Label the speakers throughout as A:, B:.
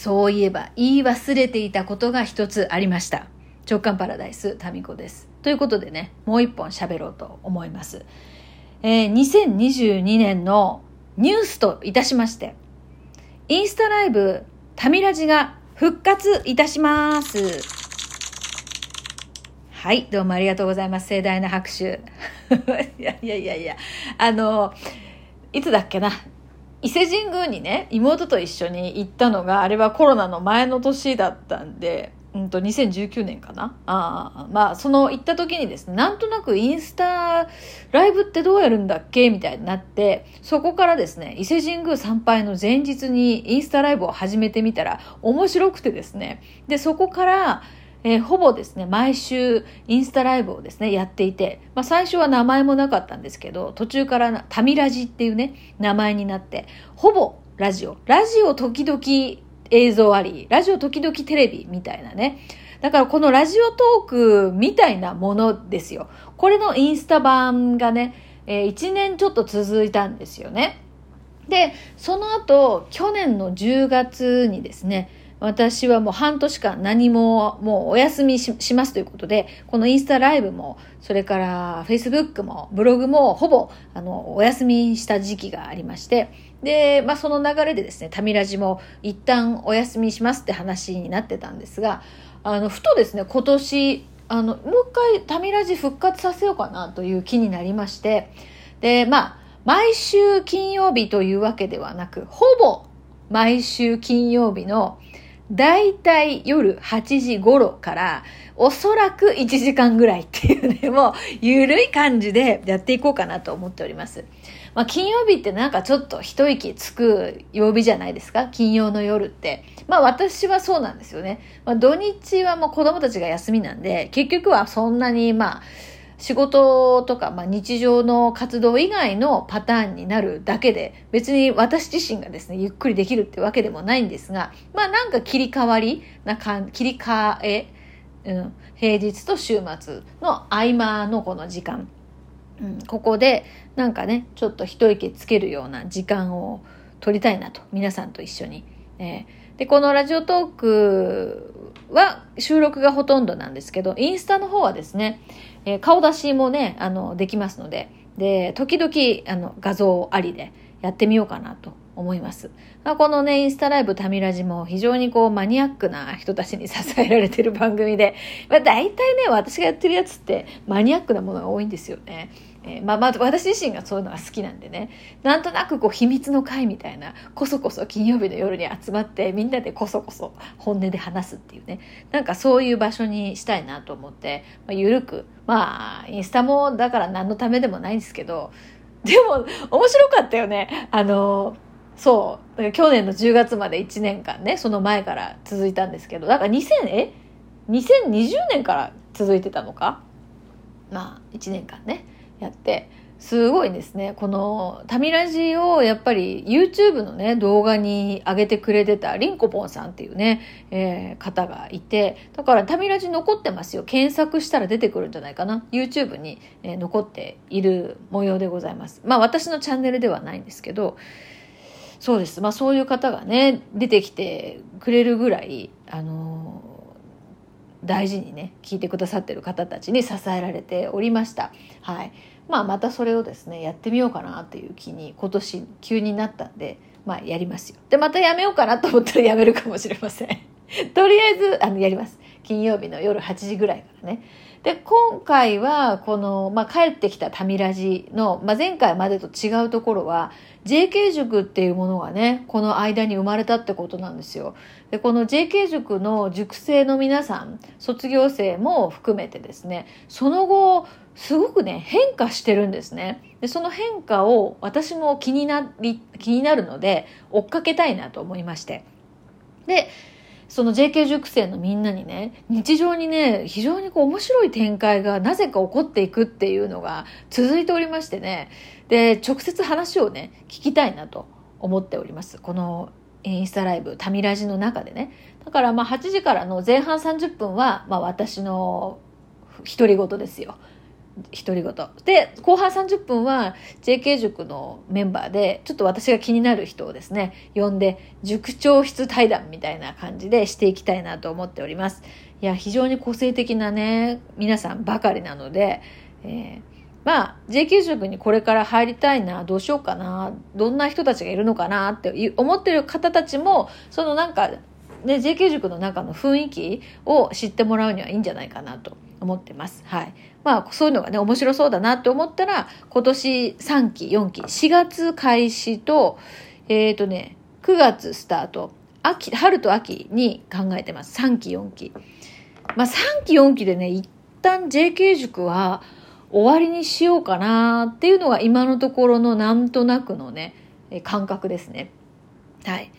A: そういえば言い忘れていたことが一つありました直感パラダイスタミコですということでねもう一本喋ろうと思います、えー、2022年のニュースといたしましてインスタライブタミラジが復活いたしますはい、どうもありがとうございます。盛大な拍手。いやいやいやいや、あの、いつだっけな？伊勢神宮にね、妹と一緒に行ったのが、あれはコロナの前の年だったんで、うんと、2019年かな。あまあ、その行った時にですね、なんとなくインスタライブってどうやるんだっけみたいになって、そこからですね、伊勢神宮参拝の前日にインスタライブを始めてみたら面白くてですね、で、そこから、えー、ほぼですね、毎週インスタライブをですね、やっていて、まあ最初は名前もなかったんですけど、途中からタミラジっていうね、名前になって、ほぼラジオ、ラジオ時々映像あり、ラジオ時々テレビみたいなね。だからこのラジオトークみたいなものですよ。これのインスタ版がね、えー、1年ちょっと続いたんですよね。で、その後、去年の10月にですね、私はもう半年間何ももうお休みしますということで、このインスタライブも、それからフェイスブックもブログもほぼあのお休みした時期がありまして、で、まあその流れでですね、タミラジも一旦お休みしますって話になってたんですが、あの、ふとですね、今年、あの、もう一回タミラジ復活させようかなという気になりまして、で、まあ、毎週金曜日というわけではなく、ほぼ毎週金曜日のだいたい夜8時頃から、おそらく1時間ぐらいっていうね、もう、ゆるい感じでやっていこうかなと思っております。まあ、金曜日ってなんかちょっと一息つく曜日じゃないですか？金曜の夜って。まあ私はそうなんですよね。まあ土日はもう子供たちが休みなんで、結局はそんなにまあ、仕事とか、まあ、日常の活動以外のパターンになるだけで、別に私自身がですね、ゆっくりできるってわけでもないんですが、まあなんか切り替わりな感、切り替え、うん、平日と週末の合間のこの時間、うん、ここでなんかね、ちょっと一息つけるような時間を取りたいなと、皆さんと一緒に。えー、で、このラジオトークは収録がほとんどなんですけど、インスタの方はですね、えー、顔出しもね、あの、できますので、で、時々、あの、画像ありでやってみようかなと思います。まあ、このね、インスタライブタミラジも非常にこうマニアックな人たちに支えられてる番組で、まあ、大体ね、私がやってるやつってマニアックなものが多いんですよね。えー、まあまあ私自身がそういうのが好きなんでね。なんとなくこう秘密の会みたいなこそこそ金曜日の夜に集まってみんなでこそこそ本音で話すっていうね。なんかそういう場所にしたいなと思って、まあ、緩く。まあインスタもだから何のためでもないんですけどでも面白かったよね。あのそう。去年の10月まで1年間ねその前から続いたんですけどだから2000え？2020年から続いてたのか？まあ1年間ね。やってすごいですね。このタミラジをやっぱり YouTube のね動画に上げてくれてたリンコポンさんっていうね、えー、方がいてだからタミラジ残ってますよ。検索したら出てくるんじゃないかな。YouTube に、え残っている模様でございます。まあ私のチャンネルではないんですけどそうです。まあそういう方がね出てきてくれるぐらいあの大事にね聞いてくださってる方たちに支えられておりました。はい。まあ、またそれをですねやってみようかなっていう気に今年急になったんで、まあ、やりますよ。でまたやめようかなと思ったら やめるかもしれません。とりあえずあのやります。金曜日の夜8時ぐらいからね。で今回はこの、まあ、帰ってきたタミラジの、まあ、前回までと違うところは JK 塾っていうものがねこの間に生まれたってことなんですよでこの JK 塾の塾生の皆さん卒業生も含めてですねその後すごくね、変化してるんですね。で、その変化を私も気になり、気になるので、追っかけたいなと思いまして。で、その JK 塾生のみんなにね、日常にね、非常にこう面白い展開がなぜか起こっていくっていうのが続いておりましてね、で、直接話をね、聞きたいなと思っております。このインスタライブ、タミラジの中でね。だからまあ8時からの前半30分は、まあ私の独り言ですよ。独り言で後半30分は JK 塾のメンバーでちょっと私が気になる人をですね呼んで塾長室対談みたいな感じでしていきたいなと思っております。いや非常に個性的なね皆さんばかりなので、えー、まあ JK 塾にこれから入りたいなどうしようかなどんな人たちがいるのかなって思ってる方たちもそのなんかね JK 塾の中の雰囲気を知ってもらうにはいいんじゃないかなと思ってます。はい。まあ、そういうのがね、面白そうだなって思ったら、今年3期、4期、4月開始と、えっ、ー、とね、9月スタート、秋、春と秋に考えてます。3期、4期。まあ、3期、4期でね、一旦 JK 塾は終わりにしようかなっていうのが今のところのなんとなくのね、感覚ですね。はい。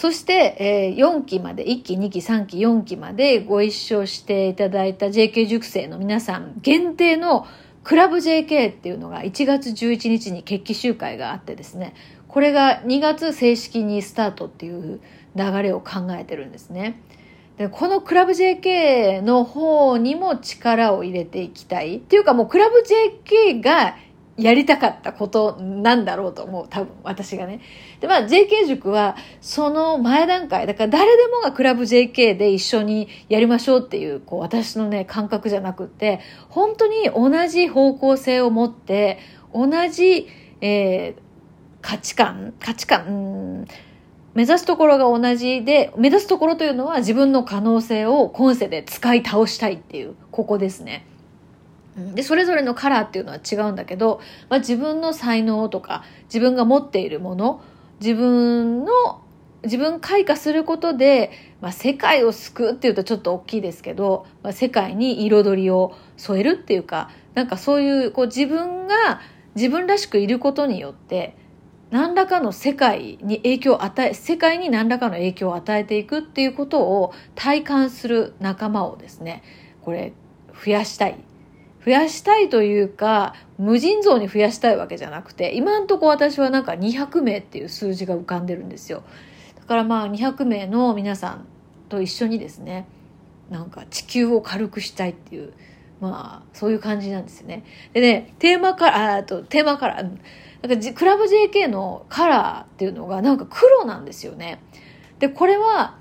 A: そして、えー、4期まで、1期、2期、3期、4期までご一緒していただいた JK 塾生の皆さん限定のクラブ JK っていうのが1月11日に決起集会があってですね、これが2月正式にスタートっていう流れを考えてるんですね。でこのクラブ JK の方にも力を入れていきたい。っていうかもうクラブ JK がやりたかったことなんだろうと思う。多分、私がね。で、まあ、JK 塾は、その前段階、だから誰でもがクラブ JK で一緒にやりましょうっていう、こう、私のね、感覚じゃなくって、本当に同じ方向性を持って、同じ、えー、価値観、価値観、目指すところが同じで、目指すところというのは自分の可能性を今世で使い倒したいっていう、ここですね。で、それぞれのカラーっていうのは違うんだけど、まあ、自分の才能とか、自分が持っているもの、自分の、自分開花することで、まあ、世界を救うっていうとちょっと大きいですけど、まあ、世界に彩りを添えるっていうか、なんかそういう、こう自分が自分らしくいることによって、何らかの世界に影響を与え、世界に何らかの影響を与えていくっていうことを体感する仲間をですね、これ増やしたい。増やしたいというか、無尽蔵に増やしたいわけじゃなくて、今んとこ私はなんか200名っていう数字が浮かんでるんですよ。だからまあ200名の皆さんと一緒にですね、なんか地球を軽くしたいっていう、まあそういう感じなんですよね。でね、テーマカラー、とテーマカラー、なんかクラブ JK のカラーっていうのがなんか黒なんですよね。で、これは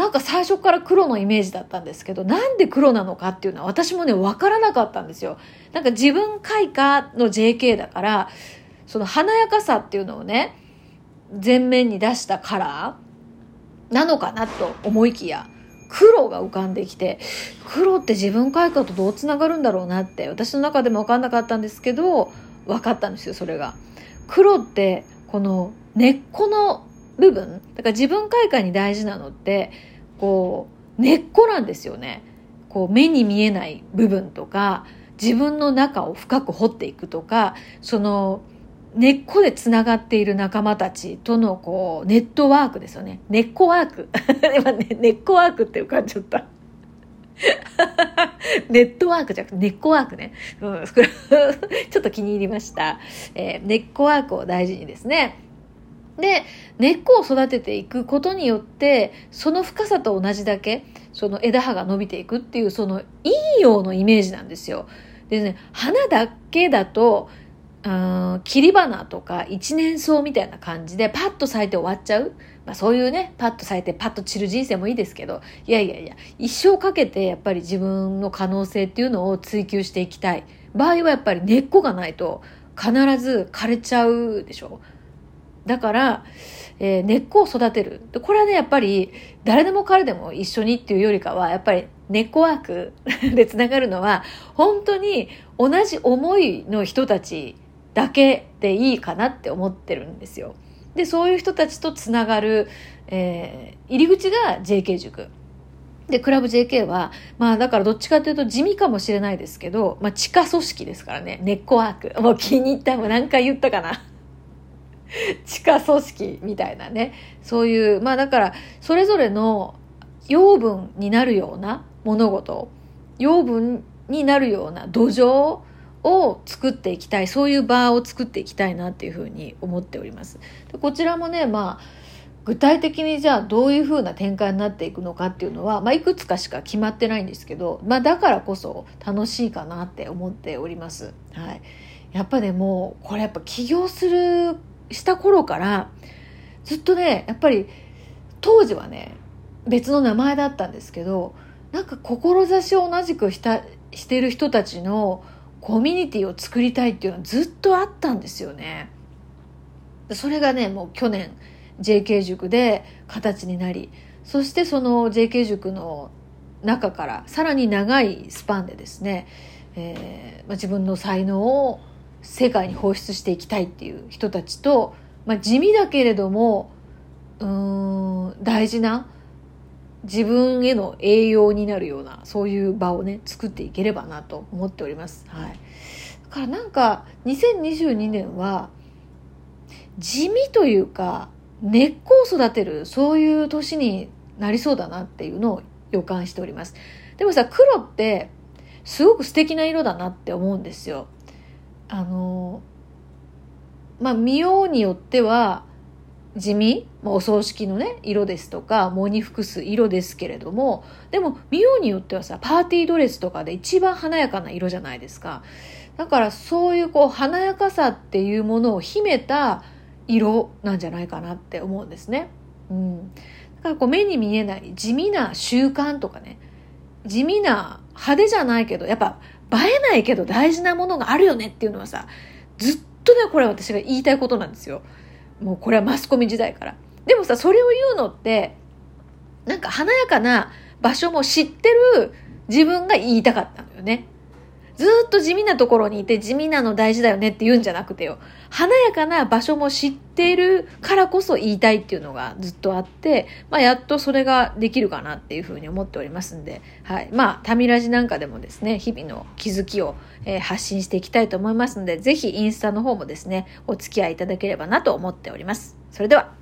A: なんか最初から黒のイメージだったんですけど、なんで黒なのかっていうのは私もね、わからなかったんですよ。なんか自分開花の JK だから、その華やかさっていうのをね、前面に出したカラーなのかなと思いきや、黒が浮かんできて、黒って自分開花とどうつながるんだろうなって、私の中でもわかんなかったんですけど、分かったんですよ、それが。黒って、この根っこの部分、だから自分開花に大事なのって、こう根っこなんですよね。こう目に見えない部分とか自分の中を深く掘っていくとかその根っこでつながっている仲間たちとのこうネットワークですよね。根っこワーク。今ね根っこワークって浮かんじゃった。ネットワークじゃなくて根っこワークね、うん、ちょっと気に入りました、えー、根っこワークを大事にですね。で、根っこを育てていくことによって、その深さと同じだけ、その枝葉が伸びていくっていう、そのいいようのイメージなんですよ。でね、花だけだと、切り花とか一年草みたいな感じでパッと咲いて終わっちゃう。まあそういうね、パッと咲いてパッと散る人生もいいですけど、いやいやいや、一生かけてやっぱり自分の可能性っていうのを追求していきたい。場合はやっぱり根っこがないと必ず枯れちゃうでしょ。だから、えー、根っこを育てる。これはね、やっぱり、誰でも彼でも一緒にっていうよりかは、やっぱり、ネットワーク でつながるのは、本当に同じ思いの人たちだけでいいかなって思ってるんですよ。で、そういう人たちとつながる、えー、入り口が JK 塾。で、クラブ JK は、まあだからどっちかというと地味かもしれないですけど、まあ地下組織ですからね、ネットワーク。もう気に入った、もう何回言ったかな。地下組織みたいなねそういうまあだからそれぞれの養分になるような物事養分になるような土壌を作っていきたいそういう場を作っていきたいなっていうふうに思っております。でこちらもねまあ具体的にじゃあどういうふうな展開になっていくのかっていうのは、まあ、いくつかしか決まってないんですけど、まあ、だからこそ楽しいかなって思っております。はい、やっぱねもうこれやっぱ起業するした頃からずっとねやっぱり当時はね別の名前だったんですけどなんか志を同じくしたしてる人たちのコミュニティを作りたいっていうのはずっとあったんですよね。それがねもう去年 JK 塾で形になりそしてその JK 塾の中からさらに長いスパンでですね、えーまあ、自分の才能を世界に放出していきたいっていう人たちと、まあ、地味だけれどもうん大事な自分への栄養になるようなそういう場をね作っていければなと思っております。はい、だからなんか2022年は地味というか根っこを育てるそういう年になりそうだなっていうのを予感しております。でもさ黒ってすごく素敵な色だなって思うんですよ。あのまあ見ようによっては地味、まあ、お葬式のね色ですとか藻に服す色ですけれどもでも見ようによってはさパーティードレスとかで一番華やかな色じゃないですかだからそういうこう華やかさっていうものを秘めた色なんじゃないかなって思うんですね。うん、だからこう目に見えない地味な習慣とかね地味な派手じゃないけどやっぱ映えないけど大事なものがあるよねっていうのはさずっとねこれ私が言いたいことなんですよ。もうこれはマスコミ時代から。でもさそれを言うのってなんか華やかな場所も知ってる自分が言いたかったのよね。ずっと地味なところにいて地味なの大事だよねって言うんじゃなくてよ。華やかな場所も知っているからこそ言いたいっていうのがずっとあって、まあ、やっとそれができるかなっていうふうに思っておりますんで、はい。まあ、タミラジなんかでもですね、日々の気づきを、えー、発信していきたいと思いますので、ぜひインスタの方もですね、お付き合いいただければなと思っております。それでは。